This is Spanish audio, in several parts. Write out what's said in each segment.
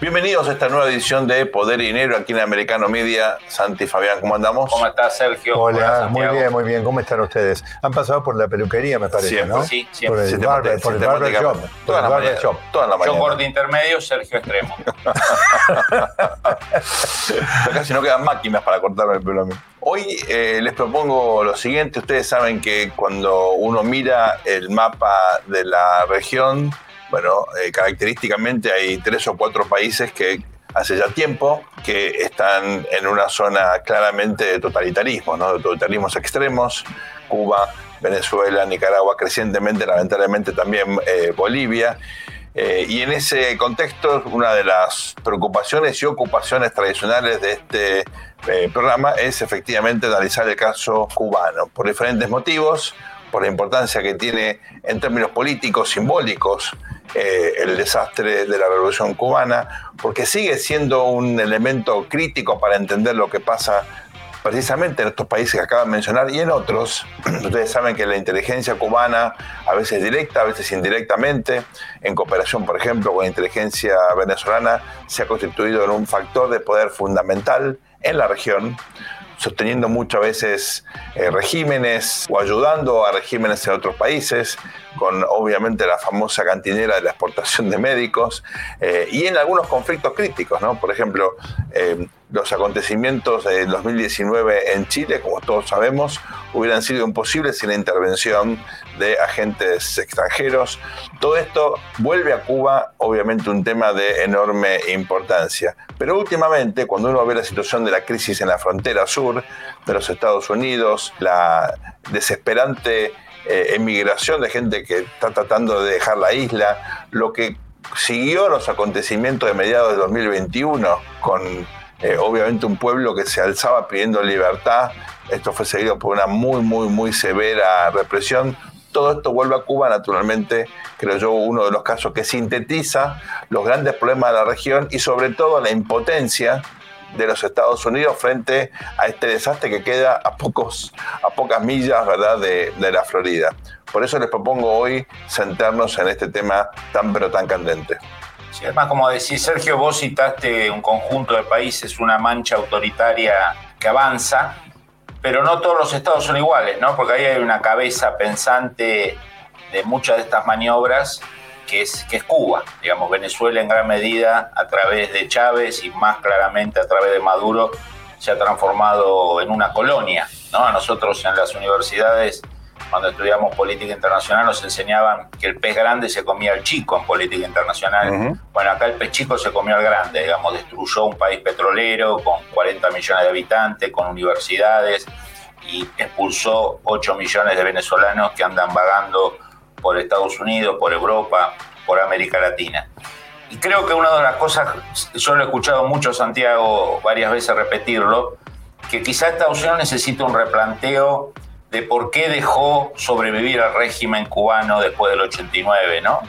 Bienvenidos a esta nueva edición de Poder y Dinero aquí en Americano Media. Santi Fabián, ¿cómo andamos? ¿Cómo estás, Sergio? Hola, muy bien, muy bien. ¿Cómo están ustedes? Han pasado por la peluquería, me parece, Siempre. ¿no? Sí, siempre. Por el, barber, por el barber shop. Toda el la mañana. shop. Toda la Yo mañana. corte intermedio, Sergio extremo. Acá si no quedan máquinas para cortarme el pelo a mí. Hoy eh, les propongo lo siguiente. Ustedes saben que cuando uno mira el mapa de la región, bueno, eh, característicamente hay tres o cuatro países que hace ya tiempo que están en una zona claramente de totalitarismo, ¿no? de totalitarismos extremos. Cuba, Venezuela, Nicaragua, crecientemente, lamentablemente también eh, Bolivia. Eh, y en ese contexto, una de las preocupaciones y ocupaciones tradicionales de este programa es efectivamente analizar el caso cubano, por diferentes motivos, por la importancia que tiene en términos políticos, simbólicos, eh, el desastre de la revolución cubana, porque sigue siendo un elemento crítico para entender lo que pasa precisamente en estos países que acaban de mencionar y en otros. Ustedes saben que la inteligencia cubana, a veces directa, a veces indirectamente, en cooperación, por ejemplo, con la inteligencia venezolana, se ha constituido en un factor de poder fundamental en la región, sosteniendo muchas veces eh, regímenes o ayudando a regímenes en otros países, con obviamente la famosa cantinera de la exportación de médicos, eh, y en algunos conflictos críticos, ¿no? Por ejemplo, eh, los acontecimientos del 2019 en Chile, como todos sabemos, hubieran sido imposibles sin la intervención de agentes extranjeros. Todo esto vuelve a Cuba, obviamente, un tema de enorme importancia. Pero últimamente, cuando uno ve la situación de la crisis en la frontera sur de los Estados Unidos, la desesperante eh, emigración de gente que está tratando de dejar la isla, lo que siguió los acontecimientos de mediados de 2021 con eh, obviamente un pueblo que se alzaba pidiendo libertad. Esto fue seguido por una muy, muy, muy severa represión. Todo esto vuelve a Cuba, naturalmente, creo yo, uno de los casos que sintetiza los grandes problemas de la región y sobre todo la impotencia de los Estados Unidos frente a este desastre que queda a, pocos, a pocas millas ¿verdad? De, de la Florida. Por eso les propongo hoy sentarnos en este tema tan pero tan candente. Sí, además, como decís, Sergio, vos citaste un conjunto de países, una mancha autoritaria que avanza, pero no todos los estados son iguales, ¿no? Porque ahí hay una cabeza pensante de muchas de estas maniobras que es, que es Cuba. Digamos, Venezuela en gran medida a través de Chávez y más claramente a través de Maduro se ha transformado en una colonia, ¿no? A nosotros en las universidades cuando estudiamos política internacional nos enseñaban que el pez grande se comía al chico en política internacional. Bueno, acá el pez chico se comió al grande, digamos, destruyó un país petrolero con 40 millones de habitantes, con universidades y expulsó 8 millones de venezolanos que andan vagando por Estados Unidos, por Europa, por América Latina. Y creo que una de las cosas, yo lo he escuchado mucho Santiago varias veces repetirlo, que quizá Estados Unidos necesita un replanteo de por qué dejó sobrevivir al régimen cubano después del 89, ¿no?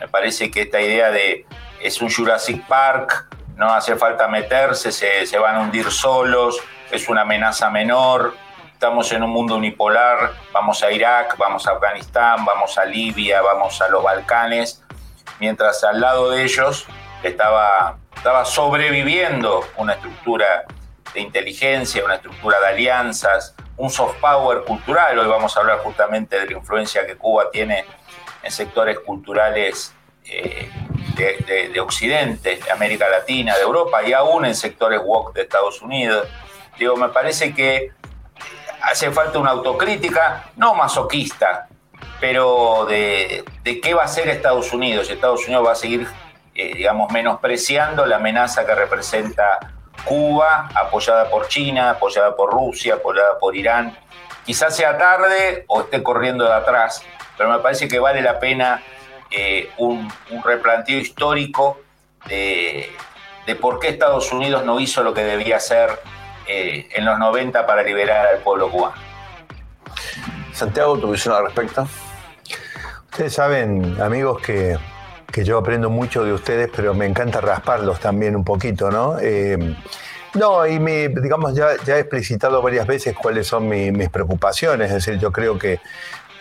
Me parece que esta idea de es un Jurassic Park, no hace falta meterse, se, van a hundir solos, es una amenaza menor, estamos en un mundo unipolar, vamos a Irak, vamos a Afganistán, vamos a Libia, vamos a los Balcanes, mientras al lado de ellos estaba, estaba sobreviviendo una estructura de inteligencia, una estructura de alianzas, un soft power cultural. Hoy vamos a hablar justamente de la influencia que Cuba tiene en sectores culturales eh, de, de, de, Occidente, de América Latina, de Europa y aún en sectores woke de Estados Unidos. Digo, me parece que hace falta una autocrítica, no masoquista, pero de, qué va a hacer Estados Unidos. Estados Unidos va a seguir, eh, digamos, menospreciando la amenaza que representa Cuba, apoyada por China, apoyada por Rusia, apoyada por Irán. Quizás sea tarde o esté corriendo de atrás, pero me parece que vale la pena eh, un, un, replanteo histórico de, de, por qué Estados Unidos no hizo lo que debía hacer eh, en los 90 para liberar al pueblo cubano. Santiago, ¿tu visión al respecto? Ustedes saben, amigos, que que yo aprendo mucho de ustedes, pero me encanta rasparlos también un poquito, ¿no? Eh, no, y me, digamos, ya, ya, he explicitado varias veces cuáles son mi, mis preocupaciones, es decir, yo creo que,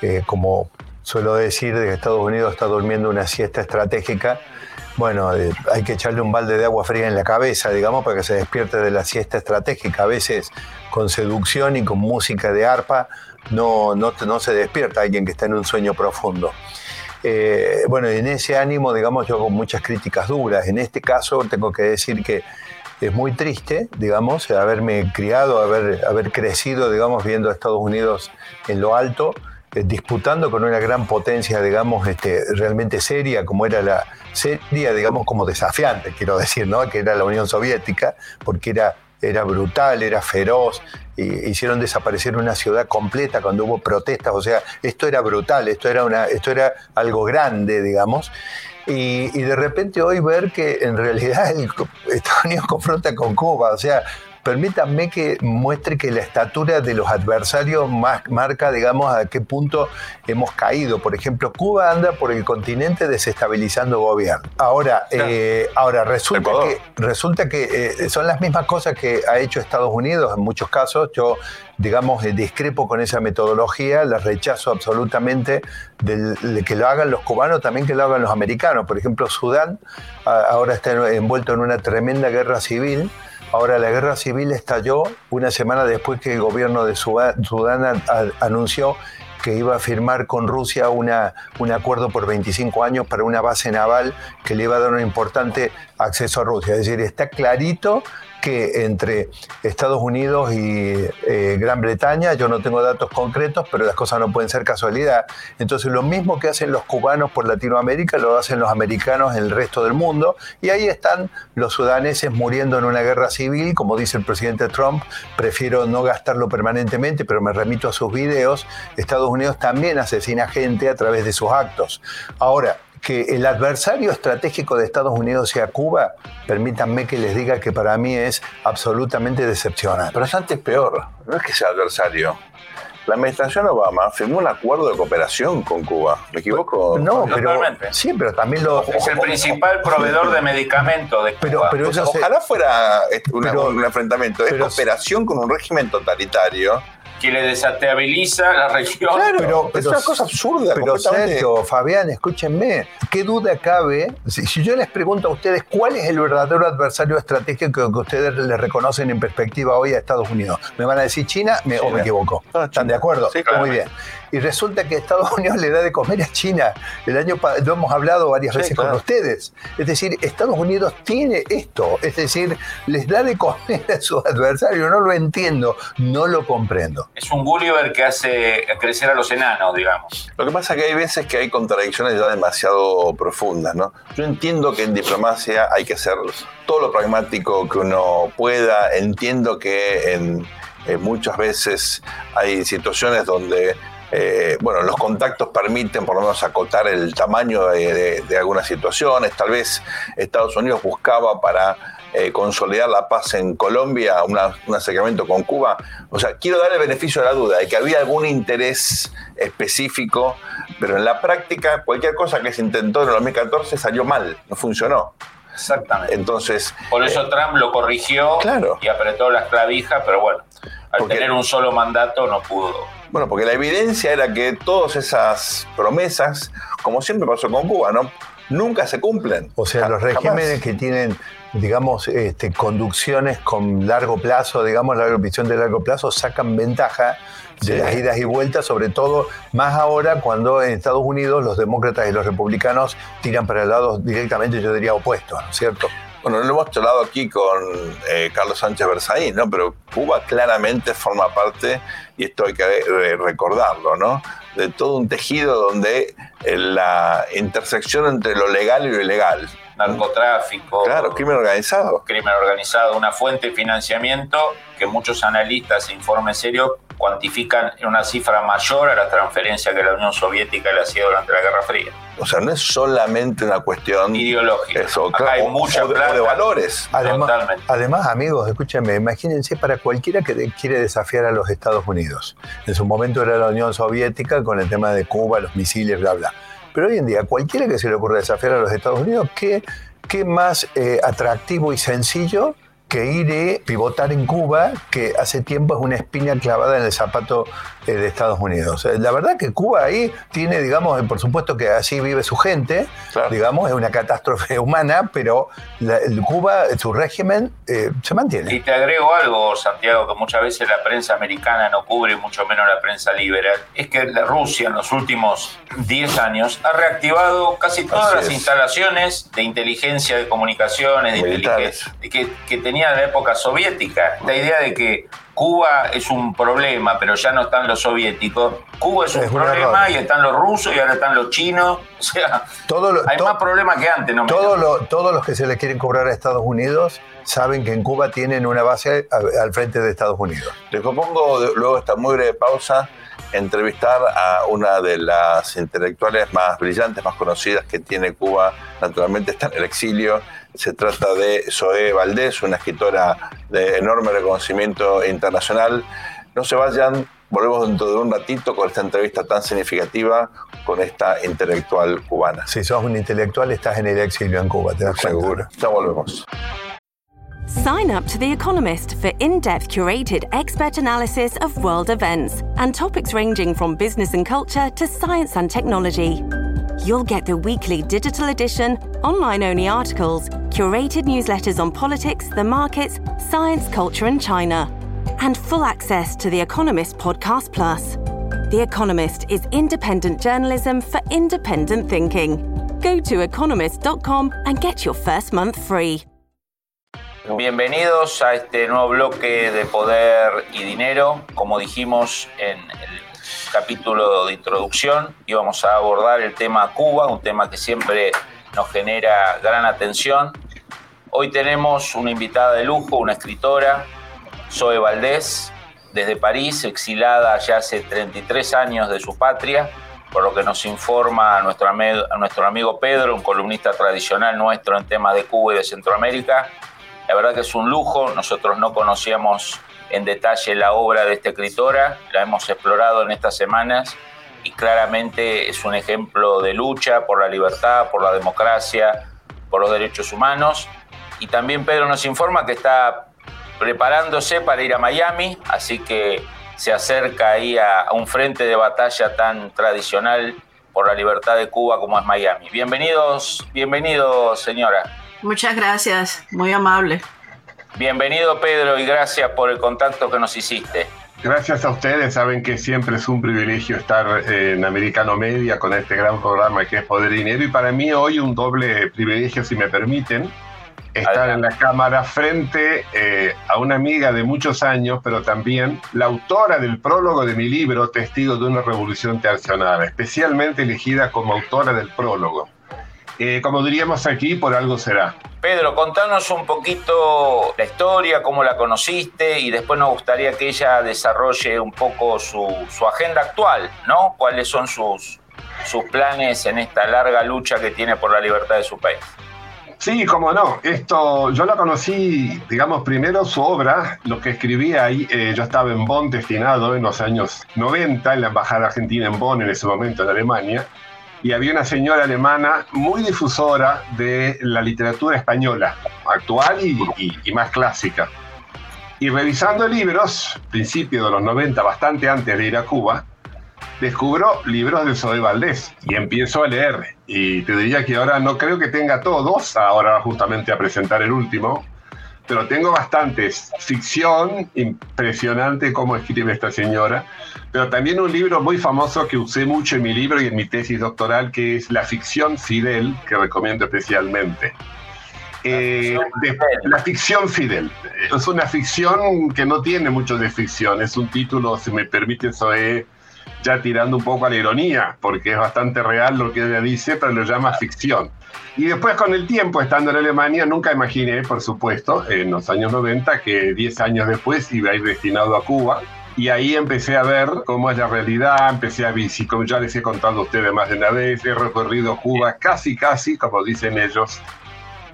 eh, como suelo decir, de Estados Unidos está durmiendo una siesta estratégica, bueno, eh, hay que echarle un balde de agua fría en la cabeza, digamos, para que se despierte de la siesta estratégica. A veces con seducción y con música de arpa no, no, no se despierta alguien que está en un sueño profundo. Eh, bueno, en ese ánimo, digamos, yo hago muchas críticas duras. En este caso, tengo que decir que es muy triste, digamos, haberme criado, haber, crecido, digamos, viendo a Estados Unidos en lo alto, eh, disputando con una gran potencia, digamos, este, realmente seria, como era la seria, digamos, como desafiante, quiero decir, ¿no? Que era la Unión Soviética, porque era era brutal, era feroz, y hicieron desaparecer una ciudad completa cuando hubo protestas, o sea, esto era brutal, esto era, una, esto era algo grande, digamos. Y, de repente hoy ver que en realidad Estados Unidos confronta con Cuba, o sea, permítanme que muestre que la estatura de los adversarios marca, digamos, a qué punto hemos caído. Por ejemplo, Cuba anda por el continente desestabilizando gobierno. Ahora, eh, ahora resulta que, resulta que eh, son las mismas cosas que ha hecho Estados Unidos en muchos casos. Yo digamos, eh, discrepo con esa metodología, la rechazo absolutamente de que lo hagan los cubanos, también que lo hagan los americanos. Por ejemplo, Sudán ahora está envuelto en una tremenda guerra civil Ahora, la guerra civil estalló una semana después que el gobierno de Sudán anunció que iba a firmar con Rusia una, un acuerdo por 25 años para una base naval que le iba a dar un importante acceso a Rusia. Es decir, está clarito que entre Estados Unidos y eh, Gran Bretaña, yo no tengo datos concretos, pero las cosas no pueden ser casualidad. Entonces lo mismo que hacen los cubanos por Latinoamérica, lo hacen los americanos en el resto del mundo, y ahí están los sudaneses muriendo en una guerra civil, como dice el presidente Trump, prefiero no gastarlo permanentemente, pero me remito a sus videos, Estados Unidos también asesina gente a través de sus actos. Ahora, que el adversario estratégico de Estados Unidos sea Cuba, permítanme que les diga que para mí es absolutamente decepcionante. Pero es antes peor, no es que sea adversario. La administración Obama firmó un acuerdo de cooperación con Cuba. ¿Me equivoco? No, pero sí, pero también lo es el principal proveedor de medicamentos de Cuba. Pero, ojalá fuera este, un enfrentamiento. Es cooperación con un régimen totalitario que le desestabiliza la región. Claro, pero, es una cosa absurda. Pero Sergio, Fabián, escúchenme, ¿qué duda cabe? Si, yo les pregunto a ustedes cuál es el verdadero adversario estratégico que ustedes le reconocen en perspectiva hoy a Estados Unidos, ¿me van a decir China, o me equivoco? ¿Están de acuerdo? Sí, claro. Muy bien y resulta que Estados Unidos le da de comer a China. El año lo hemos hablado varias veces con ustedes. Es decir, Estados Unidos tiene esto, es decir, les da de comer a sus adversarios. No lo entiendo, no lo comprendo. Es un Gulliver que hace crecer a los enanos, digamos. Lo que pasa es que hay veces que hay contradicciones ya demasiado profundas, ¿no? Yo entiendo que en diplomacia hay que hacer todo lo pragmático que uno pueda. Entiendo que en muchas veces hay situaciones donde eh, bueno, los contactos permiten por lo menos acotar el tamaño de, algunas situaciones. Tal vez Estados Unidos buscaba para eh, consolidar la paz en Colombia un acercamiento con Cuba. O sea, quiero dar el beneficio de la duda de que había algún interés específico, pero en la práctica cualquier cosa que se intentó en el 2014 salió mal, no funcionó. Exactamente. Entonces. Por eso eh, Trump lo corrigió y apretó las clavijas, pero bueno, al tener un solo mandato no pudo bueno, porque la evidencia era que todas esas promesas, como siempre pasó con Cuba, ¿no? nunca se cumplen. O sea, los regímenes que tienen, digamos, este, conducciones con largo plazo, digamos, la visión de largo plazo, sacan ventaja de las idas y vueltas, sobre todo más ahora cuando en Estados Unidos los demócratas y los republicanos tiran para el lado directamente, yo diría, opuesto, ¿no es cierto? Bueno, lo hemos charlado aquí con eh, Carlos Sánchez Berzaín, ¿no? Pero Cuba claramente forma parte, y esto hay que recordarlo, ¿no? De todo un tejido donde eh, la intersección entre lo legal y lo ilegal. Narcotráfico. Claro, crimen organizado. Crimen organizado, una fuente de financiamiento que muchos analistas e informes serios cuantifican en una cifra mayor a la transferencia que la Unión Soviética le hacía durante la Guerra Fría. O sea, no es solamente una cuestión ideológica. Eso, hay mucha de, de, valores. Además, además, amigos, escúchenme, imagínense para cualquiera que quiere desafiar a los Estados Unidos. En su momento era la Unión Soviética con el tema de Cuba, los misiles, bla, bla. Pero hoy en día, cualquiera que se le ocurra desafiar a los Estados Unidos, ¿qué, qué más eh, atractivo y sencillo que ir y pivotar en Cuba, que hace tiempo es una espina clavada en el zapato de Estados Unidos. Eh, la verdad que Cuba ahí tiene, digamos, por supuesto que así vive su gente, digamos, es una catástrofe humana, pero el Cuba, su régimen, eh, se mantiene. Y te agrego algo, Santiago, que muchas veces la prensa americana no cubre, mucho menos la prensa liberal, es que la Rusia en los últimos 10 años ha reactivado casi todas las instalaciones de inteligencia de comunicaciones, de inteligencia, que, que tenía la época soviética. La idea de que Cuba es un problema, pero ya no están los soviéticos. Cuba es un problema y están los rusos y ahora están los chinos. O sea, hay más problemas que antes. No todos los que se le quieren cobrar a Estados Unidos saben que en Cuba tienen una base al frente de Estados Unidos. Les propongo luego de esta muy breve pausa entrevistar a una de las intelectuales más brillantes, más conocidas que tiene Cuba. Naturalmente está en el exilio. Se trata de Zoé Valdés, una escritora de enorme reconocimiento internacional. No se vayan, volvemos dentro de un ratito con esta entrevista tan significativa con esta intelectual cubana. Si sos un intelectual, estás en el exilio en Cuba, te das Seguro. Ya volvemos. Sign up to The Economist for in depth curated expert analysis of world events and topics ranging from business and culture to science and technology. You'll get the weekly digital edition, online only articles, curated newsletters on politics, the markets, science, culture, and China, and full access to The Economist Podcast Plus. The Economist is independent journalism for independent thinking. Go to economist.com and get your first month free. Bienvenidos a este nuevo bloque de Poder y Dinero. Como dijimos en el capítulo de introducción, íbamos a abordar el tema Cuba, un tema que siempre nos genera gran atención. Hoy tenemos una invitada de lujo, una escritora, Zoe Valdés, desde París, exilada ya hace 33 años de su patria, por lo que nos informa nuestro, a nuestro amigo Pedro, un columnista tradicional nuestro en temas de Cuba y de Centroamérica la verdad que es un lujo, nosotros no conocíamos en detalle la obra de esta escritora, la hemos explorado en estas semanas y claramente es un ejemplo de lucha por la libertad, por la democracia, por los derechos humanos. Y también Pedro nos informa que está preparándose para ir a Miami, así que se acerca ahí a, un frente de batalla tan tradicional por la libertad de Cuba como es Miami. Bienvenidos, bienvenidos señora. Muchas gracias, muy amable. Bienvenido Pedro y gracias por el contacto que nos hiciste. Gracias a ustedes, saben que siempre es un privilegio estar en Americano Media con este gran programa que es Poder y Dinero y para mí hoy un doble privilegio, si me permiten, estar en la cámara frente eh, a una amiga de muchos años, pero también la autora del prólogo de mi libro, Testigo de una Revolución Tercionada, especialmente elegida como autora del prólogo. Eh, como diríamos aquí, por algo será. Pedro, contanos un poquito la historia, cómo la conociste y después nos gustaría que ella desarrolle un poco su, agenda actual, ¿no? ¿Cuáles son sus, sus planes en esta larga lucha que tiene por la libertad de su país? Sí, cómo no. Esto, yo la conocí, digamos, primero su obra, lo que escribía ahí, eh, yo estaba en Bonn destinado en los años 90, en la Embajada Argentina en Bonn en ese momento en Alemania, y había una señora alemana muy difusora de la literatura española, actual y, más clásica. Y revisando libros, principio de los 90, bastante antes de ir a Cuba, descubro libros de Zoe Valdés y empiezo a leer. Y te diría que ahora no creo que tenga todos, ahora justamente a presentar el último, pero tengo bastantes. Ficción, impresionante cómo escribe esta señora, pero también un libro muy famoso que usé mucho en mi libro y en mi tesis doctoral, que es La ficción fidel, que recomiendo especialmente. Eh, la ficción fidel. Es una ficción que no tiene mucho de ficción, es un título, si me permite, Zoe, ya tirando un poco a la ironía, porque es bastante real lo que ella dice, pero lo llama ficción. Y después con el tiempo, estando en Alemania, nunca imaginé, por supuesto, en los años 90, que 10 años después iba a ir destinado a Cuba. Y ahí empecé a ver cómo es la realidad, empecé a visitar, como ya les he contado a ustedes más de una vez, he recorrido Cuba casi, casi, como dicen ellos,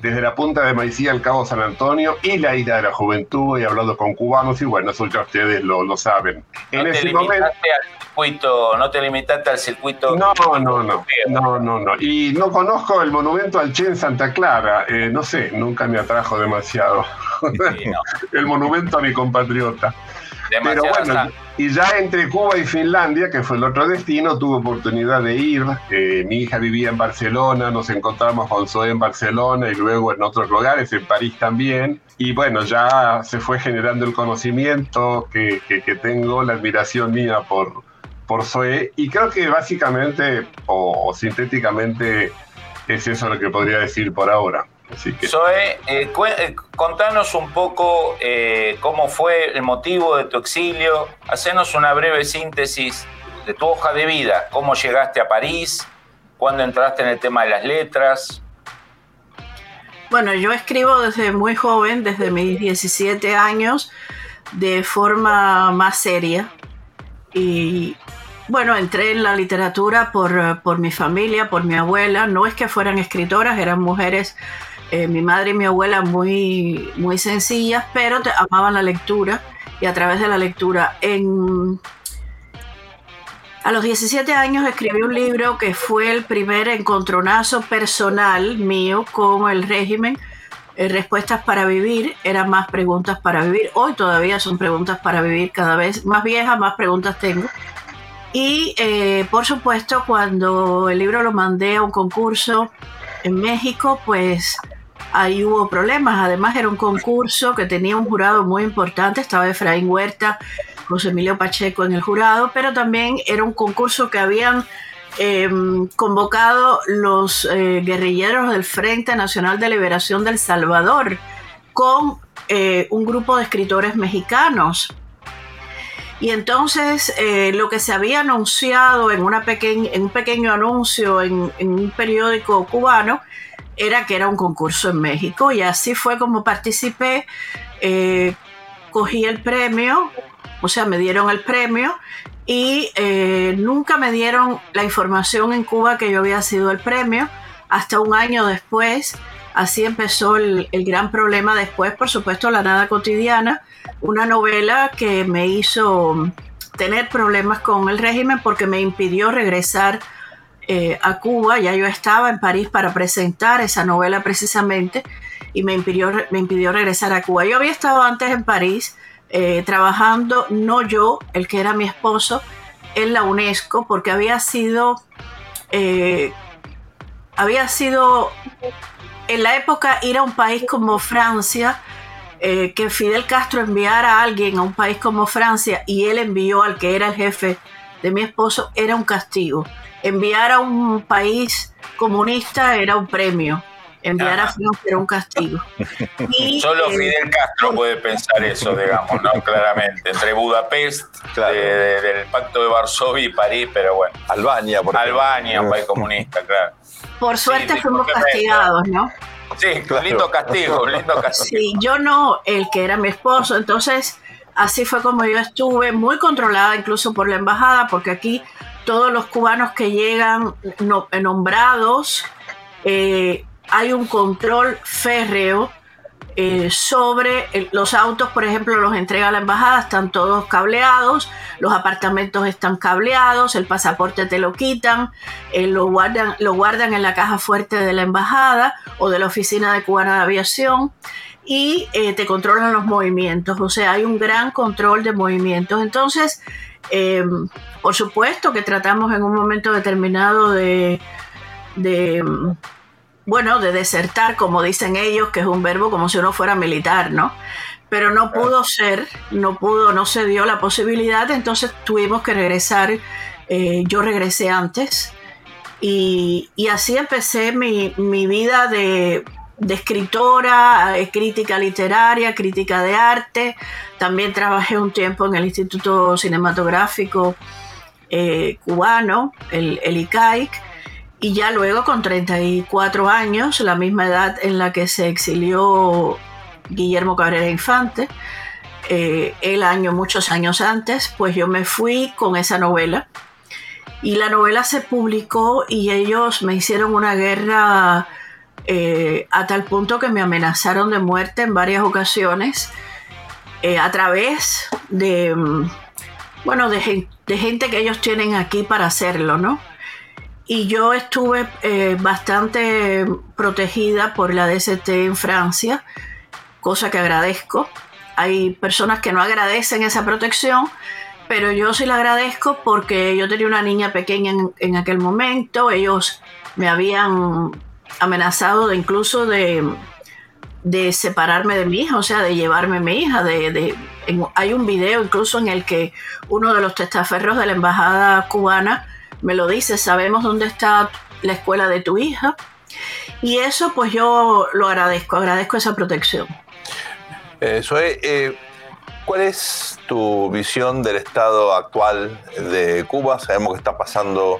desde la punta de Maicía al Cabo San Antonio y la isla de la Juventud. He hablado con cubanos y bueno, eso ya ustedes lo, lo saben. En ese momento. Al circuito, no te limitaste al circuito. No, no, no. No, no, no. Y no conozco el monumento al Che en Santa Clara. Eh, no sé, nunca me atrajo demasiado. el monumento a mi compatriota. Pero bueno, y ya entre Cuba y Finlandia, que fue el otro destino, tuve oportunidad de ir. Eh, mi hija vivía en Barcelona, nos encontramos con Zoe en Barcelona y luego en otros lugares, en París también. Y bueno, ya se fue generando el conocimiento que, que, tengo, la admiración mía por, por Zoe. Y creo que básicamente o sintéticamente es eso lo que podría decir por ahora. Zoe, eh, eh, contanos un poco eh, cómo fue el motivo de tu exilio, hacenos una breve síntesis de tu hoja de vida, cómo llegaste a París, cuándo entraste en el tema de las letras. Bueno, yo escribo desde muy joven, desde mis 17 años, de forma más seria. Y bueno, entré en la literatura por, por mi familia, por mi abuela. No es que fueran escritoras, eran mujeres eh, mi madre y mi abuela muy, muy sencillas, pero amaban la lectura y a través de la lectura. A los 17 años escribí un libro que fue el primer encontronazo personal mío con el régimen. Eh, respuestas para vivir eran más preguntas para vivir. Hoy todavía son preguntas para vivir, cada vez más viejas, más preguntas tengo. Y eh, por supuesto, cuando el libro lo mandé a un concurso en México, pues ahí hubo problemas. Además era un concurso que tenía un jurado muy importante, estaba Efraín Huerta, José Emilio Pacheco en el jurado, pero también era un concurso que habían em, convocado los eh, guerrilleros del Frente Nacional de Liberación del Salvador con eh, un grupo de escritores mexicanos. Y entonces eh, lo que se había anunciado en, un pequeño anuncio en un periódico cubano era que era un concurso en México y así fue como participé. Eh, cogí el premio, o sea, me dieron el premio y eh, nunca me dieron la información en Cuba que yo había sido el premio hasta un año después. Así empezó el, el gran problema después, por supuesto, La Nada Cotidiana, una novela que me hizo tener problemas con el régimen porque me impidió regresar eh, a Cuba, ya yo estaba en París para presentar esa novela precisamente y me impidió, me impidió regresar a Cuba. Yo había estado antes en París eh, trabajando, no yo, el que era mi esposo, en la UNESCO, porque había sido, eh, había sido en la época ir a un país como Francia, que Fidel Castro enviara a alguien a un país como Francia y él envió al que era el jefe de mi esposo, era un castigo enviar a un país comunista era un premio. Enviar a Francia era un castigo. Solo eh, Fidel Castro puede pensar eso, digamos, ¿no? Claramente. Entre Budapest, del Pacto de Varsovia y París, pero bueno. Albania, por Albania, un país comunista, claro. Por suerte fuimos castigados, ¿no? Sí, lindo castigo, lindo castigo. Sí, yo no, el que era mi esposo. Entonces, así fue como yo estuve, muy controlada incluso por la embajada, porque aquí todos los cubanos que llegan nombrados, eh, hay un control férreo eh, sobre los autos, por ejemplo, los entrega la embajada, están todos cableados, los apartamentos están cableados, el pasaporte te lo quitan, eh, lo, guardan, lo guardan en la caja fuerte de la embajada o de la oficina de cubana de aviación y te controlan los movimientos, o sea, hay un gran control de movimientos. Entonces, Em, por supuesto que tratamos en un momento determinado de, bueno, de desertar, como dicen ellos, que es un verbo como si uno fuera militar, ¿no? Pero no pudo ser, no pudo, no se dio la posibilidad, entonces tuvimos que regresar. Eh, yo regresé antes y, así empecé mi, mi vida de, de escritora, eh, crítica literaria, crítica de arte. También trabajé un tiempo en el Instituto Cinematográfico eh, Cubano, el, el ICAIC, y ya luego con 34 años, la misma edad en la que se exilió Guillermo Cabrera Infante, eh, el año, muchos años antes, pues yo me fui con esa novela. Y la novela se publicó y ellos me hicieron una guerra eh, a tal punto que me amenazaron de muerte en varias ocasiones eh, a través de, mm, bueno, de, gente que ellos tienen aquí para hacerlo, ¿no? Y yo estuve eh, bastante protegida por la DST en Francia, cosa que agradezco. Hay personas que no agradecen esa protección, pero yo sí la agradezco porque yo tenía una niña pequeña en, en aquel momento, ellos me habían amenazado de incluso de, de separarme de mi hija, o sea, de llevarme a mi hija. De, hay un video incluso en el que uno de los testaferros de la embajada cubana me lo dice, sabemos dónde está la escuela de tu hija. Y eso pues yo lo agradezco, agradezco esa protección. Eh, eh, ¿cuál es tu visión del estado actual de Cuba? Sabemos que está pasando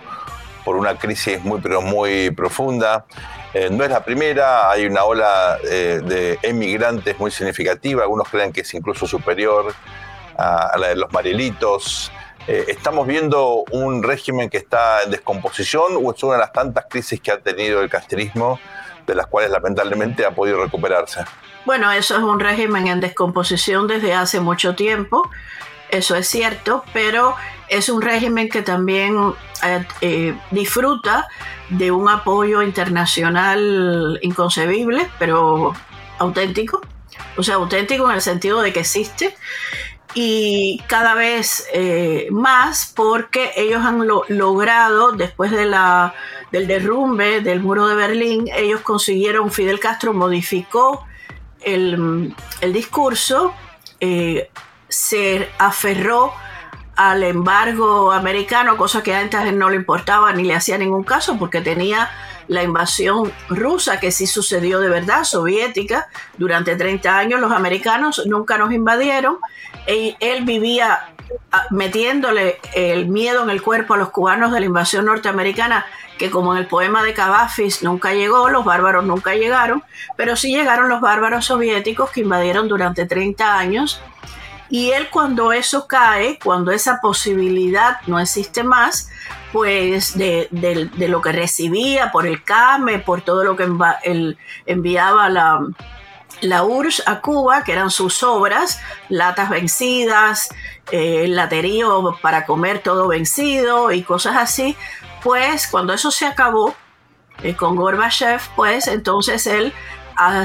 por una crisis muy, pero muy profunda. Eh, no es la primera, hay una ola eh, de emigrantes muy significativa, algunos creen que es incluso superior a, la de los Marielitos. Eh, ¿Estamos viendo un régimen que está en descomposición o es una de las tantas crisis que ha tenido el casterismo, de las cuales lamentablemente ha podido recuperarse? Bueno, eso es un régimen en descomposición desde hace mucho tiempo, eso es cierto, pero es un régimen que también disfruta de un apoyo internacional inconcebible, pero auténtico. O sea, auténtico en el sentido de que existe y cada vez eh, más porque ellos han logrado, después de la, del derrumbe del muro de Berlín, ellos consiguieron, Fidel Castro modificó el, discurso, eh, se aferró al embargo americano, cosa que antes no le importaba ni le hacía ningún caso porque tenía la invasión rusa que sí sucedió de verdad, soviética, durante 30 años los americanos nunca nos invadieron, y él vivía ah, metiéndole el miedo en el cuerpo a los cubanos de la invasión norteamericana, que como en el poema de Cavafis nunca llegó, los bárbaros nunca llegaron, pero sí llegaron los bárbaros soviéticos que invadieron durante 30 años y él cuando eso cae, cuando esa posibilidad no existe más, pues de, lo que recibía por el CAME, por todo lo que enviaba la, la URSS a Cuba, que eran sus obras, latas vencidas, eh, el laterío para comer todo vencido y cosas así, pues cuando eso se acabó eh, con Gorbachev, pues entonces él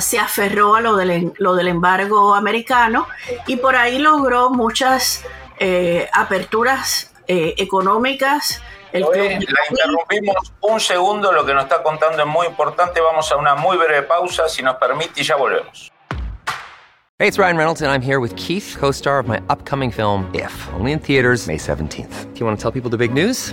se aferró a lo del, lo del embargo americano y por ahí logró muchas eh, aperturas eh, económicas. la interrumpimos un segundo, lo que nos está contando es muy importante. Vamos a una muy breve pausa, si nos permite, y ya volvemos. Hey, it's Ryan Reynolds, and I'm here with Keith, co star of my upcoming film, If, only in theaters, May 17th. Do you want to tell people the big news?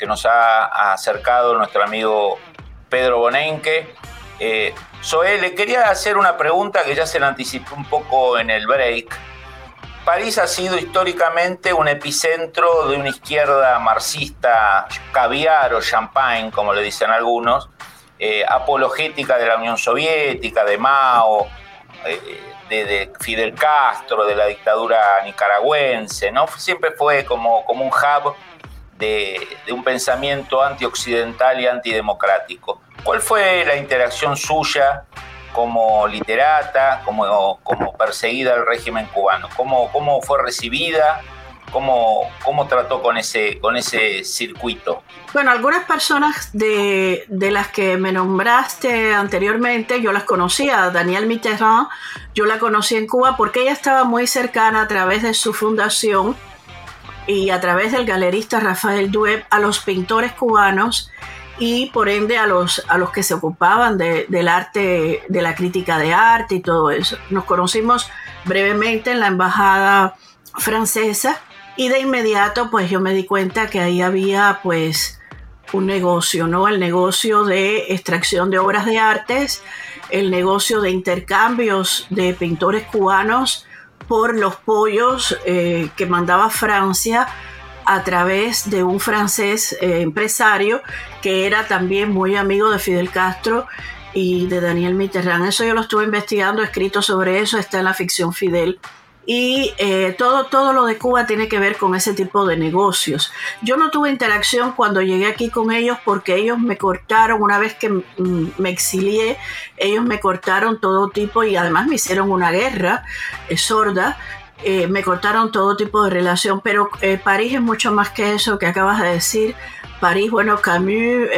que nos ha acercado nuestro amigo Pedro Bonenque. Eh, Zoé, le quería hacer una pregunta que ya se la anticipó un poco en el break. París ha sido históricamente un epicentro de una izquierda marxista, caviar o champagne, como le dicen algunos, eh, apologética de la Unión Soviética, de Mao, eh, de, de, Fidel Castro, de la dictadura nicaragüense, ¿no? Siempre fue como, como un hub de, un pensamiento antioccidental y antidemocrático. ¿Cuál fue la interacción suya como literata, como, como perseguida del régimen cubano? ¿Cómo, cómo fue recibida? ¿Cómo, ¿Cómo, trató con ese, con ese circuito? Bueno, algunas personas de, de, las que me nombraste anteriormente, yo las conocía. Daniel Mitterrand, yo la conocí en Cuba porque ella estaba muy cercana a través de su fundación y a través del galerista Rafael Dueb a los pintores cubanos y por ende a los, a los que se ocupaban del arte, de la crítica de arte y todo eso. Nos conocimos brevemente en la embajada francesa y de inmediato pues yo me di cuenta que ahí había pues un negocio, ¿no? El negocio de extracción de obras de artes, el negocio de intercambios de pintores cubanos por los pollos eh, que mandaba Francia a través de un francés eh, empresario que era también muy amigo de Fidel Castro y de Daniel Mitterrand. Eso yo lo estuve investigando, escrito sobre eso, está en la ficción Fidel y eh, todo, todo lo de Cuba tiene que ver con ese tipo de negocios. Yo no tuve interacción cuando llegué aquí con ellos porque ellos me cortaron, una vez que me exilié, ellos me cortaron todo tipo y además me hicieron una guerra eh, sorda. Eh, me cortaron todo tipo de relación, pero París es mucho más que eso que acabas de decir. París, bueno, Camus,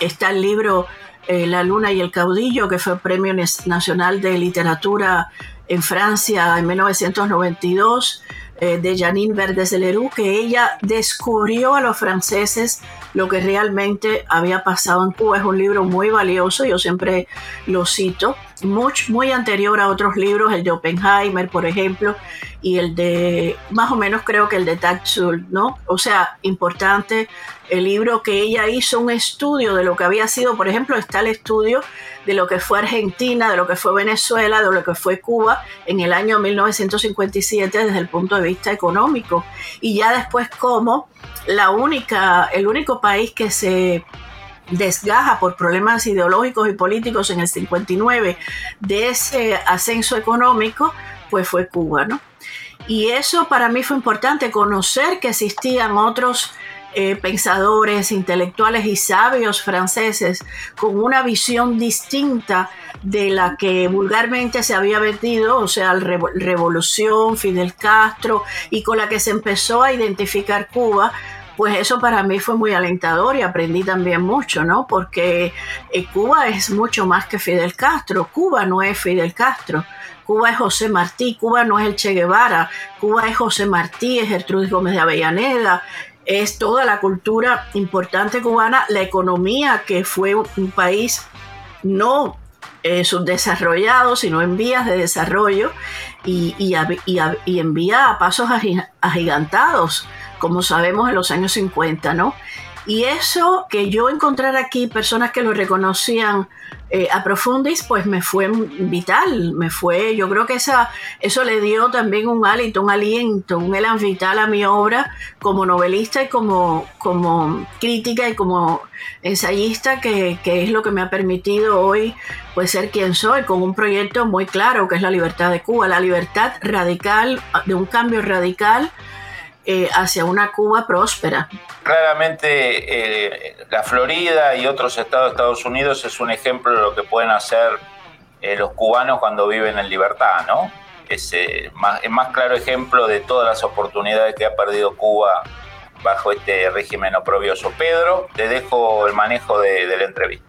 está el libro La Luna y el Caudillo, que fue Premio Nacional de Literatura en Francia en 1992 eh, de Janine Verdes de Leroux, que ella descubrió a los franceses lo que realmente había pasado en Cuba. Es un libro muy valioso, yo siempre lo cito, muy, muy anterior a otros libros, el de Oppenheimer, por ejemplo, y el de, más o menos creo que el de Taxul, ¿no? O sea, importante el libro que ella hizo un estudio de lo que había sido, por ejemplo, está el estudio de lo que fue Argentina, de lo que fue Venezuela, de lo que fue Cuba en el año 1957 desde el punto de vista económico. Y ya después cómo la única, el único país que se desgaja por problemas ideológicos y políticos en el 59 de ese ascenso económico, pues fue Cuba, ¿no? Y eso para mí fue importante, conocer que existían otros eh, pensadores, intelectuales y sabios franceses con una visión distinta de la que vulgarmente se había vendido, o sea, la revolución, Fidel Castro, y con la que se empezó a identificar Cuba pues eso para mí fue muy alentador y aprendí también mucho, ¿no? Porque eh, Cuba es mucho más que Fidel Castro, Cuba no es Fidel Castro. Cuba es José Martí, Cuba no es el Che Guevara, Cuba es José Martí, es Gertrudis Gómez de Avellaneda, es toda la cultura importante cubana, la economía que fue un país no eh, subdesarrollado, sino en vías de desarrollo y, y, en vía a pasos agigantados, como sabemos en los años 50, ¿no? Y eso que yo encontrar aquí personas que lo reconocían eh, a profundis, pues me fue vital, me fue, yo creo que esa, eso le dio también un hálito, un aliento, un elan vital a mi obra como novelista y como, como crítica y como ensayista, que, que es lo que me ha permitido hoy pues ser quien soy, con un proyecto muy claro que es la libertad de Cuba, la libertad radical, de un cambio radical eh, hacia una Cuba próspera. Claramente eh, la Florida y otros estados de Estados Unidos es un ejemplo de lo que pueden hacer eh, los cubanos cuando viven en libertad, ¿no? Es más, el más claro ejemplo de todas las oportunidades que ha perdido Cuba bajo este régimen oprobioso. Pedro, te dejo el manejo de, la entrevista.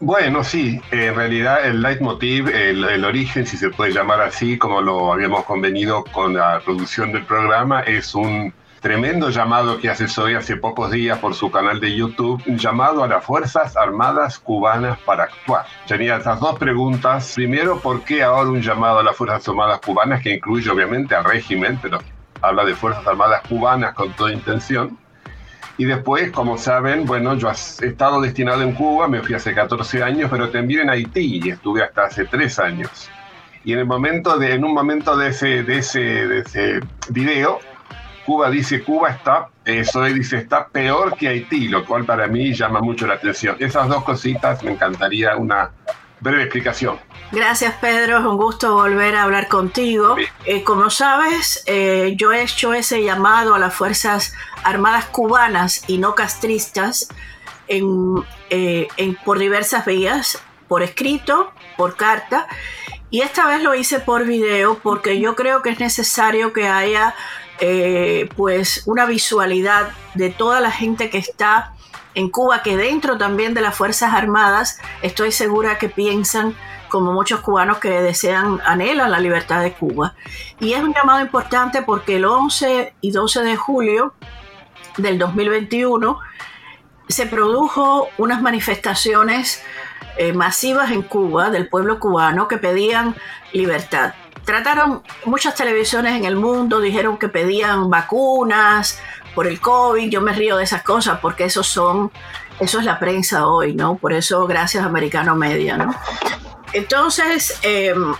Bueno, sí, en realidad el leitmotiv, el, el, origen, si se puede llamar así, como lo habíamos convenido con la producción del programa, es un tremendo llamado que hace Soy hace pocos días por su canal de YouTube, llamado a las Fuerzas Armadas cubanas para actuar. Tenía estas dos preguntas. Primero, ¿por qué ahora un llamado a las Fuerzas Armadas cubanas que incluye obviamente al régimen, pero habla de Fuerzas Armadas cubanas con toda intención? Y después, como saben, bueno, yo he estado destinado en Cuba, me fui hace 14 años, pero también en Haití y estuve hasta hace 3 años. Y en el momento de, en un momento de ese, de ese, de ese video, Cuba dice, Cuba está, eso dice, está peor que Haití, lo cual para mí llama mucho la atención. Esas dos cositas me encantaría una breve explicación. Gracias Pedro, es un gusto volver a hablar contigo. Eh, como sabes, eh, yo he hecho ese llamado a las Fuerzas Armadas cubanas y no castristas en, eh, por diversas vías, por escrito, por carta, y esta vez lo hice por video porque yo creo que es necesario que haya eh, pues una visualidad de toda la gente que está en Cuba, que dentro también de las Fuerzas Armadas, estoy segura que piensan como muchos cubanos que desean, anhelan la libertad de Cuba. Y es un llamado importante porque el 11 y 12 de julio del 2021 se produjo unas manifestaciones eh, masivas en Cuba del pueblo cubano que pedían libertad trataron muchas televisiones en el mundo, dijeron que pedían vacunas por el COVID, yo me río de esas cosas porque esos son Eso es la prensa hoy, ¿no? Por eso, gracias Americano Media, ¿no? Entonces, em,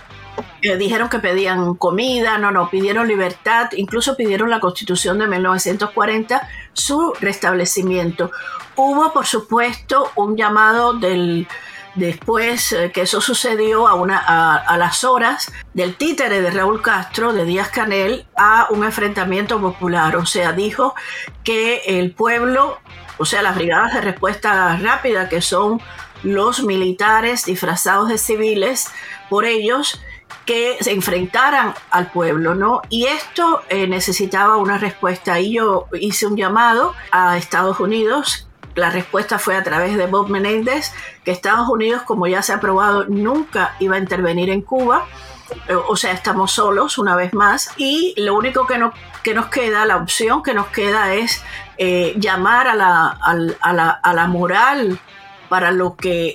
eh, dijeron que pedían comida, no, no, pidieron libertad, incluso pidieron la constitución de 1940, su restablecimiento. Hubo, por supuesto, un llamado del después eh, que eso sucedió a, una, a, las horas del títere de Raúl Castro, de Díaz Canel, a un enfrentamiento popular. O sea, dijo que el pueblo, o sea, las brigadas de respuesta rápida, que son los militares disfrazados de civiles, por ellos, que se enfrentaran al pueblo, ¿no? Y esto eh, necesitaba una respuesta. Y yo hice un llamado a Estados Unidos. La respuesta fue a través de Bob Menéndez, que Estados Unidos, como ya se ha probado, nunca iba a intervenir en Cuba. Eh, o sea, estamos solos una vez más. Y lo único que, no, que nos queda, la opción que nos queda es eh, llamar a la, a, la, a la moral para lo que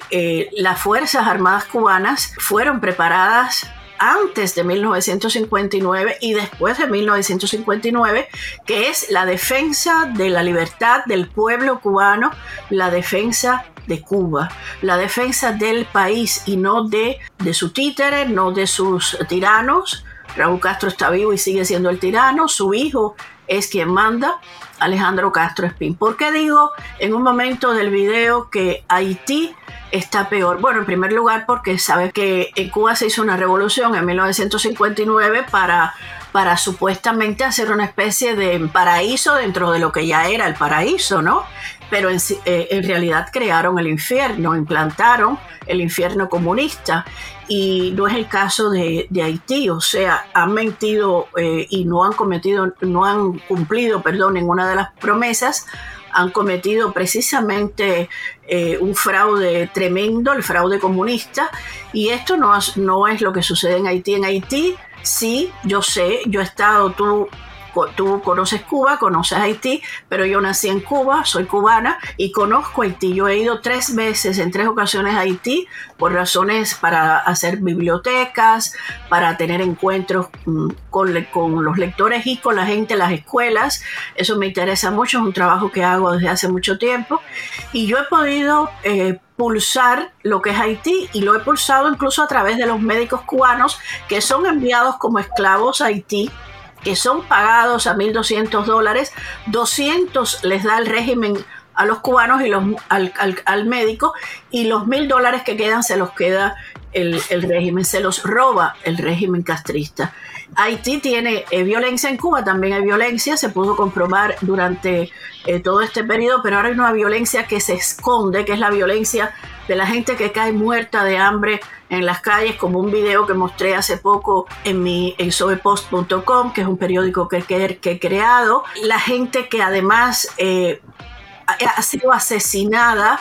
las Fuerzas Armadas cubanas fueron preparadas antes de 1959 y después de 1959, que es la defensa de la libertad del pueblo cubano, la defensa de Cuba, la defensa del país y no de, de su títere, no de sus tiranos. Raúl Castro está vivo y sigue siendo el tirano, su hijo es quien manda, Alejandro Castro Espín. ¿Por qué digo en un momento del video que Haití está peor? Bueno, en primer lugar porque sabes que en Cuba se hizo una revolución en 1959 para, para supuestamente hacer una especie de paraíso dentro de lo que ya era el paraíso, ¿no? Pero en, eh, en realidad crearon el infierno, implantaron el infierno comunista. Y no es el caso de, Haití, o sea, han mentido eh, y no han cometido, no han cumplido, perdón, ninguna de las promesas, han cometido precisamente eh, un fraude tremendo, el fraude comunista, y esto no, no es lo que sucede en Haití. En Haití, sí, yo sé, yo he estado, tú tú conoces Cuba, conoces Haití, pero yo nací en Cuba, soy cubana y conozco Haití. Yo he ido tres veces, en tres ocasiones a Haití, por razones para hacer bibliotecas, para tener encuentros mm, con, con los lectores y con la gente en las escuelas. Eso me interesa mucho, es un trabajo que hago desde hace mucho tiempo. Y yo he podido... Eh, pulsar lo que es Haití y lo he pulsado incluso a través de los médicos cubanos que son enviados como esclavos a Haití que son pagados a 1.200 dólares, 200 les da el régimen a los cubanos y los, al, médico y los 1.000 dólares que quedan se los queda el, régimen, se los roba el régimen castrista. Haití tiene eh, violencia en Cuba, también hay violencia, se pudo comprobar durante eh, todo este periodo, pero ahora hay una violencia que se esconde, que es la violencia de la gente que cae muerta de hambre en las calles, como un video que mostré hace poco en mi en sobepost.com, que es un periódico que, he creado. La gente que además eh, ha sido asesinada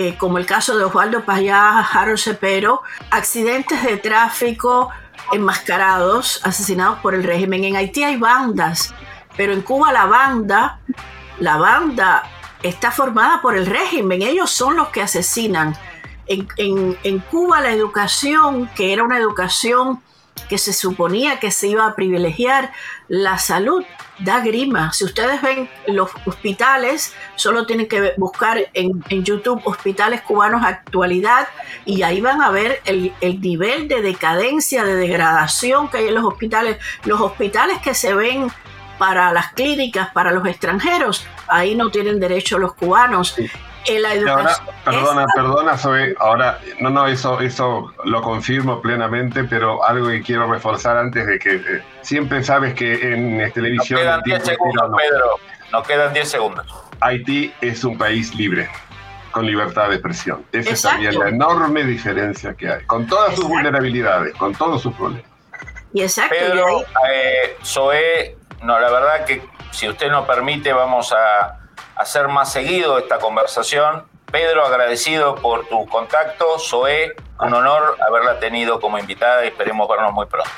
eh, como el caso de Osvaldo Payá, Harold Cepero, accidentes de tráfico enmascarados, asesinados por el régimen. En Haití hay bandas, pero en Cuba la banda, la banda está formada por el régimen, ellos son los que asesinan. En, Cuba la educación, que era una educación que se suponía que se iba a privilegiar la salud, da grima. Si ustedes ven los hospitales, solo tienen que buscar en, YouTube hospitales cubanos actualidad y ahí van a ver el, el, nivel de decadencia, de degradación que hay en los hospitales. Los hospitales que se ven para las clínicas, para los extranjeros, ahí no tienen derecho los cubanos. En la educación perdona, perdona, soy, ahora, no, no, eso, eso lo confirmo plenamente, pero algo que quiero reforzar antes de que eh, siempre sabes que en televisión... Nos quedan 10 segundos, Pedro, nos quedan 10 segundos. Haití es un país libre con libertad de expresión. Esa es también la enorme diferencia que hay, con todas sus vulnerabilidades, con todos sus problemas. Y exacto. Pedro, eh, Zoé no, la verdad que si usted nos permite vamos a hacer más seguido esta conversación. Pedro, agradecido por tu contacto. Zoé, un honor haberla tenido como invitada y esperemos vernos muy pronto.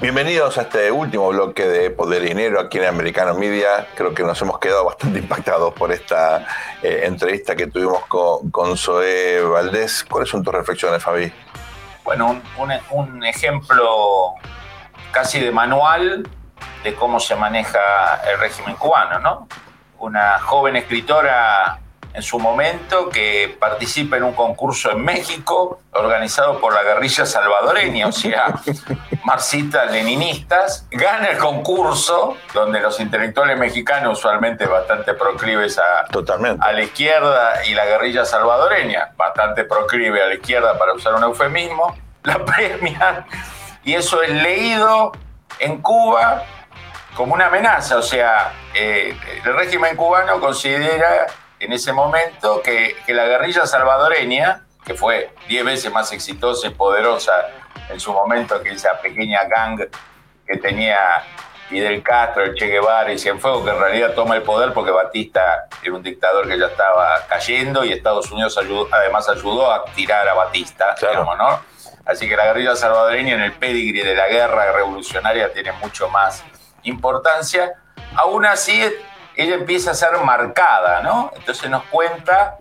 Bienvenidos a este último bloque de Poder y Dinero aquí en Americano Media. Creo que nos hemos quedado bastante impactados por esta eh, entrevista que tuvimos con, con Zoé Valdés. ¿Cuáles son tus reflexiones, Fabi? Bueno, un, un ejemplo casi de manual de cómo se maneja el régimen cubano, ¿no? Una joven escritora en su momento que participe en un concurso en México organizado por la guerrilla salvadoreña, o sea, marxistas leninistas, gana el concurso donde los intelectuales mexicanos usualmente bastante proclives a, Totalmente. a la izquierda y la guerrilla salvadoreña, bastante proclive a la izquierda para usar un eufemismo, la premian y eso es leído en Cuba como una amenaza, o sea, eh, el régimen cubano considera en ese momento que, que la guerrilla salvadoreña, que fue diez veces más exitosa y poderosa en su momento que esa pequeña gang que tenía Fidel Castro, el Che Guevara y Cienfuegos, que en realidad toma el poder porque Batista era un dictador que ya estaba cayendo y Estados Unidos ayudó- además ayudó a tirar a Batista, Claro. digamos, ¿no? Así que la guerrilla salvadoreña en el pedigree de la guerra revolucionaria tiene mucho más importancia. Aún así, ella empieza a ser marcada, ¿no? Entonces nos cuenta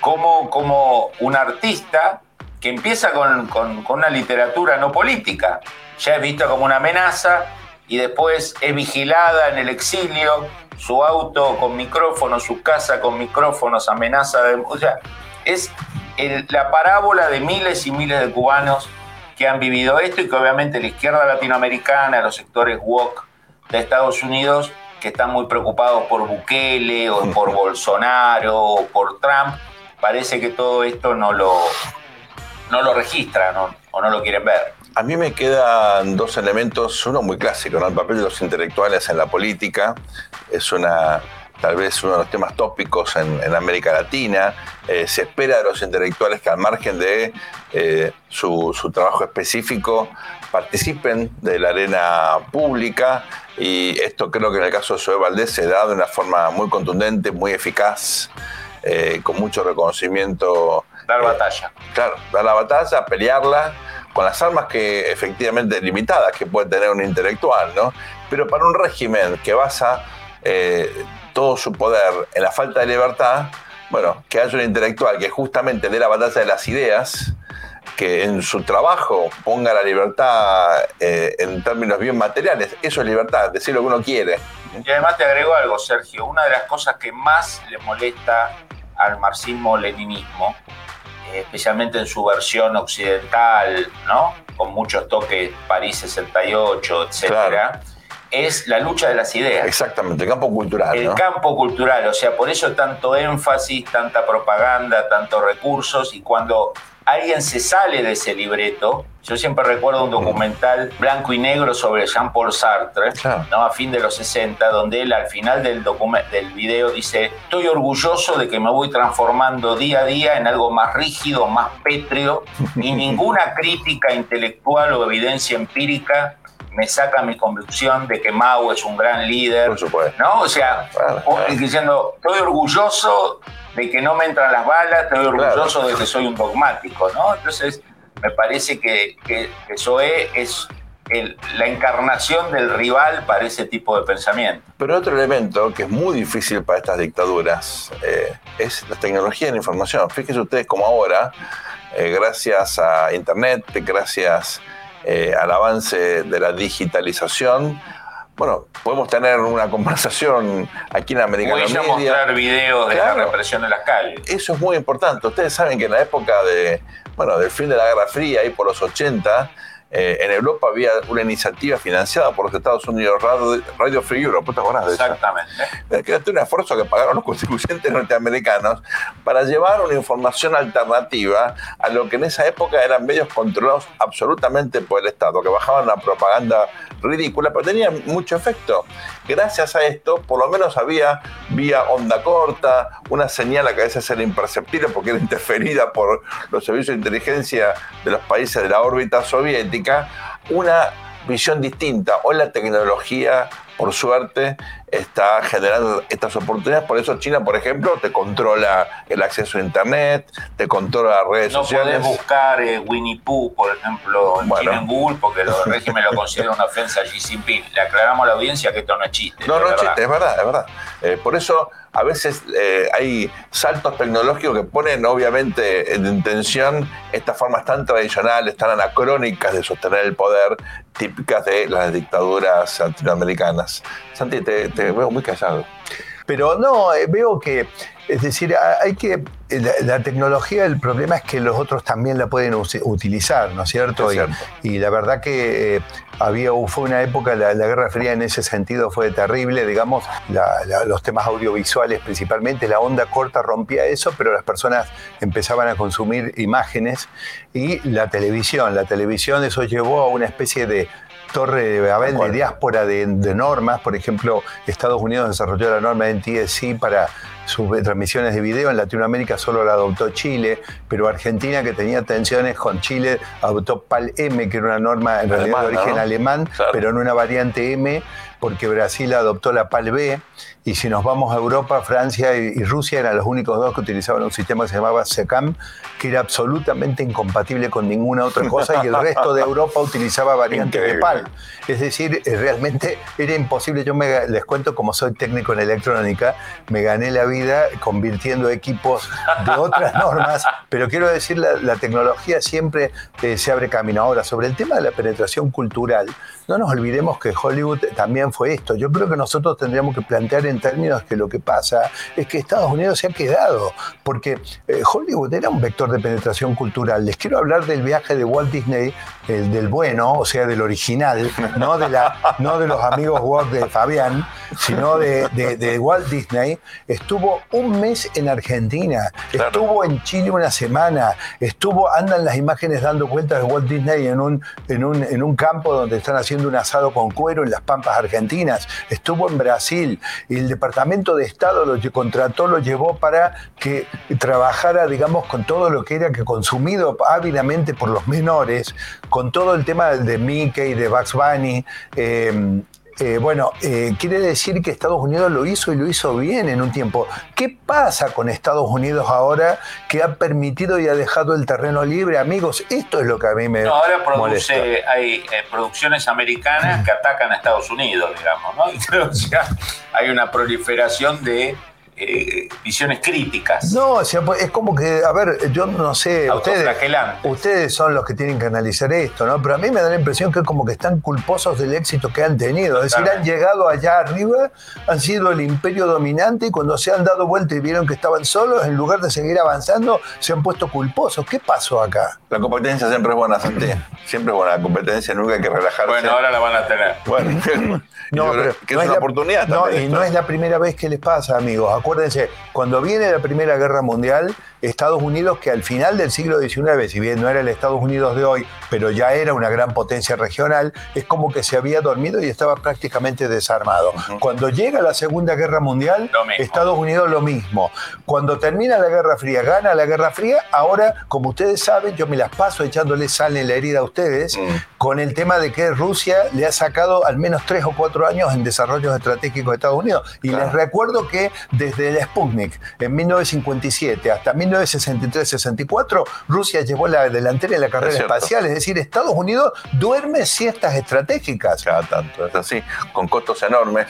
cómo, cómo un artista que empieza con, una literatura no política, ya es vista como una amenaza y después es vigilada en el exilio, su auto con micrófonos, su casa con micrófonos, amenaza de... O sea, es la parábola de miles y miles de cubanos que han vivido esto y que obviamente la izquierda latinoamericana, los sectores woke de Estados Unidos, que están muy preocupados por Bukele o por Bolsonaro o por Trump, parece que todo esto no lo, no lo registran o, o no lo quieren ver. A mí me quedan dos elementos, uno muy clásico, ¿no? el papel de los intelectuales en la política, es una tal vez uno de los temas tópicos en, en América Latina. Eh, se espera de los intelectuales que al margen de eh, su, su trabajo específico participen de la arena pública y esto creo que en el caso de Zoe Valdés se da de una forma muy contundente, muy eficaz, eh, con mucho reconocimiento Dar batalla. Claro, dar la batalla, pelearla con las armas que efectivamente limitadas que puede tener un intelectual, ¿no? Pero para un régimen que basa eh, todo su poder en la falta de libertad, bueno, que haya un intelectual que justamente dé la batalla de las ideas, que en su trabajo ponga la libertad eh, en términos bien materiales, eso es libertad, decir lo que uno quiere. Y además te agrego algo, Sergio. Una de las cosas que más le molesta al marxismo-leninismo, eh, especialmente en su versión occidental, ¿no? Con muchos toques París 68, etcétera, Claro. Es la lucha de las ideas. Exactamente, el campo cultural, El ¿no? campo cultural, o sea, por eso tanto énfasis, tanta propaganda, tantos recursos, y cuando alguien se sale de ese libreto, yo siempre recuerdo un documental blanco y negro sobre Jean-Paul Sartre, Claro. ¿no? a fin de los 60, donde él al final del, del video dice, estoy orgulloso de que me voy transformando día a día en algo más rígido, más pétreo, y ninguna crítica intelectual o evidencia empírica me saca mi convicción de que Mao es un gran líder, Por supuesto. ¿no? O sea, Claro, o- claro. diciendo, estoy orgulloso de que no me entran las balas, estoy orgulloso de que soy un dogmático, ¿no? Entonces, me parece que, que, que Zoé es el- la encarnación del rival para ese tipo de pensamiento. Pero otro elemento que es muy difícil para estas dictaduras eh, es la tecnología de la información. Fíjense ustedes como ahora, eh, gracias a Internet, gracias eh, al avance de la digitalización, bueno, podemos tener una conversación aquí en Americano Voy a Media. mostrar videos de la represión en las calles. Eso es muy importante. Ustedes saben que en la época de, bueno, del fin de la Guerra Fría, ahí por los 80, eh, en Europa había una iniciativa financiada por los Estados Unidos, Radio, Radio Free Europe, ¿vos te acordás de eso? Exactamente. que era un esfuerzo que pagaron los contribuyentes norteamericanos para llevar una información alternativa a lo que en esa época eran medios controlados absolutamente por el Estado, que bajaban una propaganda ridícula, pero tenía mucho efecto. Gracias a esto, por lo menos había vía onda corta, una señal que a veces era imperceptible porque era interferida por los servicios de inteligencia de los países de la órbita soviética, una visión distinta. Hoy la tecnología, por suerte, está generando estas oportunidades. Por eso China, por ejemplo, te controla el acceso a Internet, te controla las redes No sociales. podés buscar eh, Winnie Pooh, por ejemplo, en Bueno. China en Google, porque el régimen lo considera una ofensa a Xi Jinping. Le aclaramos a la audiencia que esto no es chiste. No, es no, verdad. chiste, es verdad, es verdad. Eh, por eso a veces eh, hay saltos tecnológicos que ponen obviamente en tensión estas formas tan tradicionales, tan anacrónicas de sostener el poder, típicas de las dictaduras latinoamericanas. Santi, te, te veo muy callado. Pero no, eh, veo que, es decir, hay que, eh, la, la tecnología, el problema es que los otros también la pueden utilizar, ¿no es cierto? Es Y- cierto. Y, la verdad que eh, había, fue una época, la, la Guerra Fría en ese sentido fue terrible, digamos, la- los temas audiovisuales principalmente, la onda corta rompía eso, pero las personas empezaban a consumir imágenes y la televisión, la televisión eso llevó a una especie de torre de Babel de diáspora de, de normas, por ejemplo, Estados Unidos desarrolló la norma NTSC para sus transmisiones de video, en Latinoamérica solo la adoptó Chile, pero Argentina, que tenía tensiones con Chile, adoptó PAL-M, que era una norma en realidad de origen ¿no? alemán, Claro. pero en una variante M, porque Brasil adoptó la PAL-B, y si nos vamos a Europa, Francia y, Rusia eran los únicos dos que utilizaban un sistema que se llamaba SECAM, que era absolutamente incompatible con ninguna otra cosa, y el resto de Europa utilizaba variantes de. PAL. Es decir, eh, realmente era imposible. Yo me, les cuento, como soy técnico en electrónica, me gané la vida convirtiendo equipos de otras normas, pero quiero decir, la, la tecnología siempre eh, se abre camino. Ahora, sobre el tema de la penetración cultural, no nos olvidemos que Hollywood también fue esto. Yo creo que nosotros tendríamos que plantear en términos que lo que pasa es que Estados Unidos se ha quedado, porque eh, Hollywood era un vector de penetración cultural. Les quiero hablar del viaje de Walt Disney, el del bueno, o sea, del original, no de, la, no de los amigos Walt de Fabián, sino de, de- de Walt Disney. Estuvo un mes en Argentina, Claro. estuvo en Chile una semana, estuvo, andan las imágenes dando vueltas de Walt Disney en un, en un, en un campo donde están haciendo un asado con cuero en las Pampas Argentinas, estuvo en Brasil y el Departamento de Estado lo contrató, lo llevó para que trabajara, digamos, con todo lo que era que consumido ávidamente por los menores, con todo el tema de Mickey, de Bugs Bunny. eh, eh, bueno, eh, quiere decir que Estados Unidos lo hizo y lo hizo bien en un tiempo. ¿Qué pasa con Estados Unidos ahora que ha permitido y ha dejado el terreno libre? Amigos, esto es lo que a mí me No, ahora molesta. produce, hay eh, producciones americanas que atacan a Estados Unidos, digamos, ¿no? Y creo que hay una proliferación de eh, visiones críticas. No, o sea, pues, es como que, a ver, yo no sé, ustedes, ustedes son los que tienen que analizar esto, ¿no? Pero a mí me da la impresión que es como que están culposos del éxito que han tenido. Es decir, han llegado allá arriba, han sido el imperio dominante y cuando se han dado vuelta y vieron que estaban solos, en lugar de seguir avanzando, se han puesto culposos. ¿Qué pasó acá? La competencia siempre es buena, Santi. Siempre es buena la competencia, nunca hay que relajarse. Bueno, ahora la van a tener. Bueno, que es una la- oportunidad no, también y esto. no es la primera vez que les pasa, amigos. Acuérdense, cuando viene la Primera Guerra Mundial, Estados Unidos, que al final del siglo XIX, si bien no era el Estados Unidos de hoy, pero ya era una gran potencia regional, es como que se había dormido y estaba prácticamente desarmado. Cuando llega la Segunda Guerra Mundial. Estados Unidos lo mismo. Cuando termina la Guerra Fría, gana la Guerra Fría, ahora, como ustedes saben, yo me las paso echándole sal en la herida a ustedes, Mm. con el tema de que Rusia le ha sacado al menos tres o cuatro años en desarrollos estratégicos de Estados Unidos. Y Claro. les recuerdo que desde el Sputnik, en 1957 hasta 1963-64, Rusia llevó la delantera en la carrera Es espacial. Es decir, Estados Unidos duerme siestas estratégicas. cada tanto, es así, con costos enormes.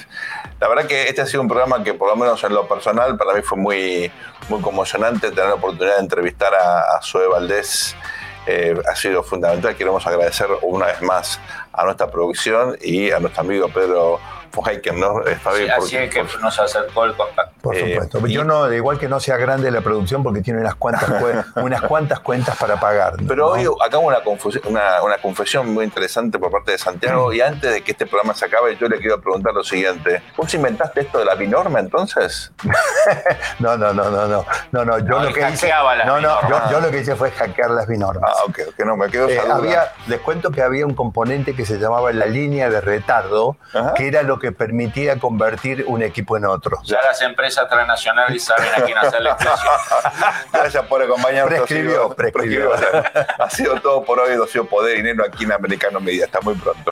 La verdad que este ha sido un programa que por lo menos en lo personal para mí fue muy, muy conmocionante tener la oportunidad de entrevistar a, a Zoe Valdés. Eh, ha sido fundamental. Queremos agradecer una vez más a nuestra producción y a nuestro amigo Pedro Fojaiken, ¿no? Fabi, Sí, así es que por- nos acercó el contacto. Por Eh, supuesto. y- Yo no, igual que no sea grande la producción porque tiene unas cuantas, cue- unas cuantas cuentas para pagar. Pero ¿no? hoy acabo una, confusión- una, una confesión muy interesante por parte de Santiago y antes de que este programa se acabe yo le quiero preguntar lo siguiente. ¿Vos inventaste esto de la binorma entonces? No, no, no, no, no. No, no, yo No, lo que hice. hackeaba las No, no, yo, binormas. yo lo que hice fue hackear las binormas. Ah, ok, ok, no, me quedo Eh, había, les cuento que había un componente que se llamaba la línea de retardo, Ajá. que era lo que permitía convertir un equipo en otro. Ya las empresas transnacionales saben a quién hacerle expresión. Gracias por acompañarnos. Prescribió, Ha sido- prescribió. Ha sido todo por hoy. Ha sido Poder y Dinero aquí en Americano Media. Hasta muy pronto.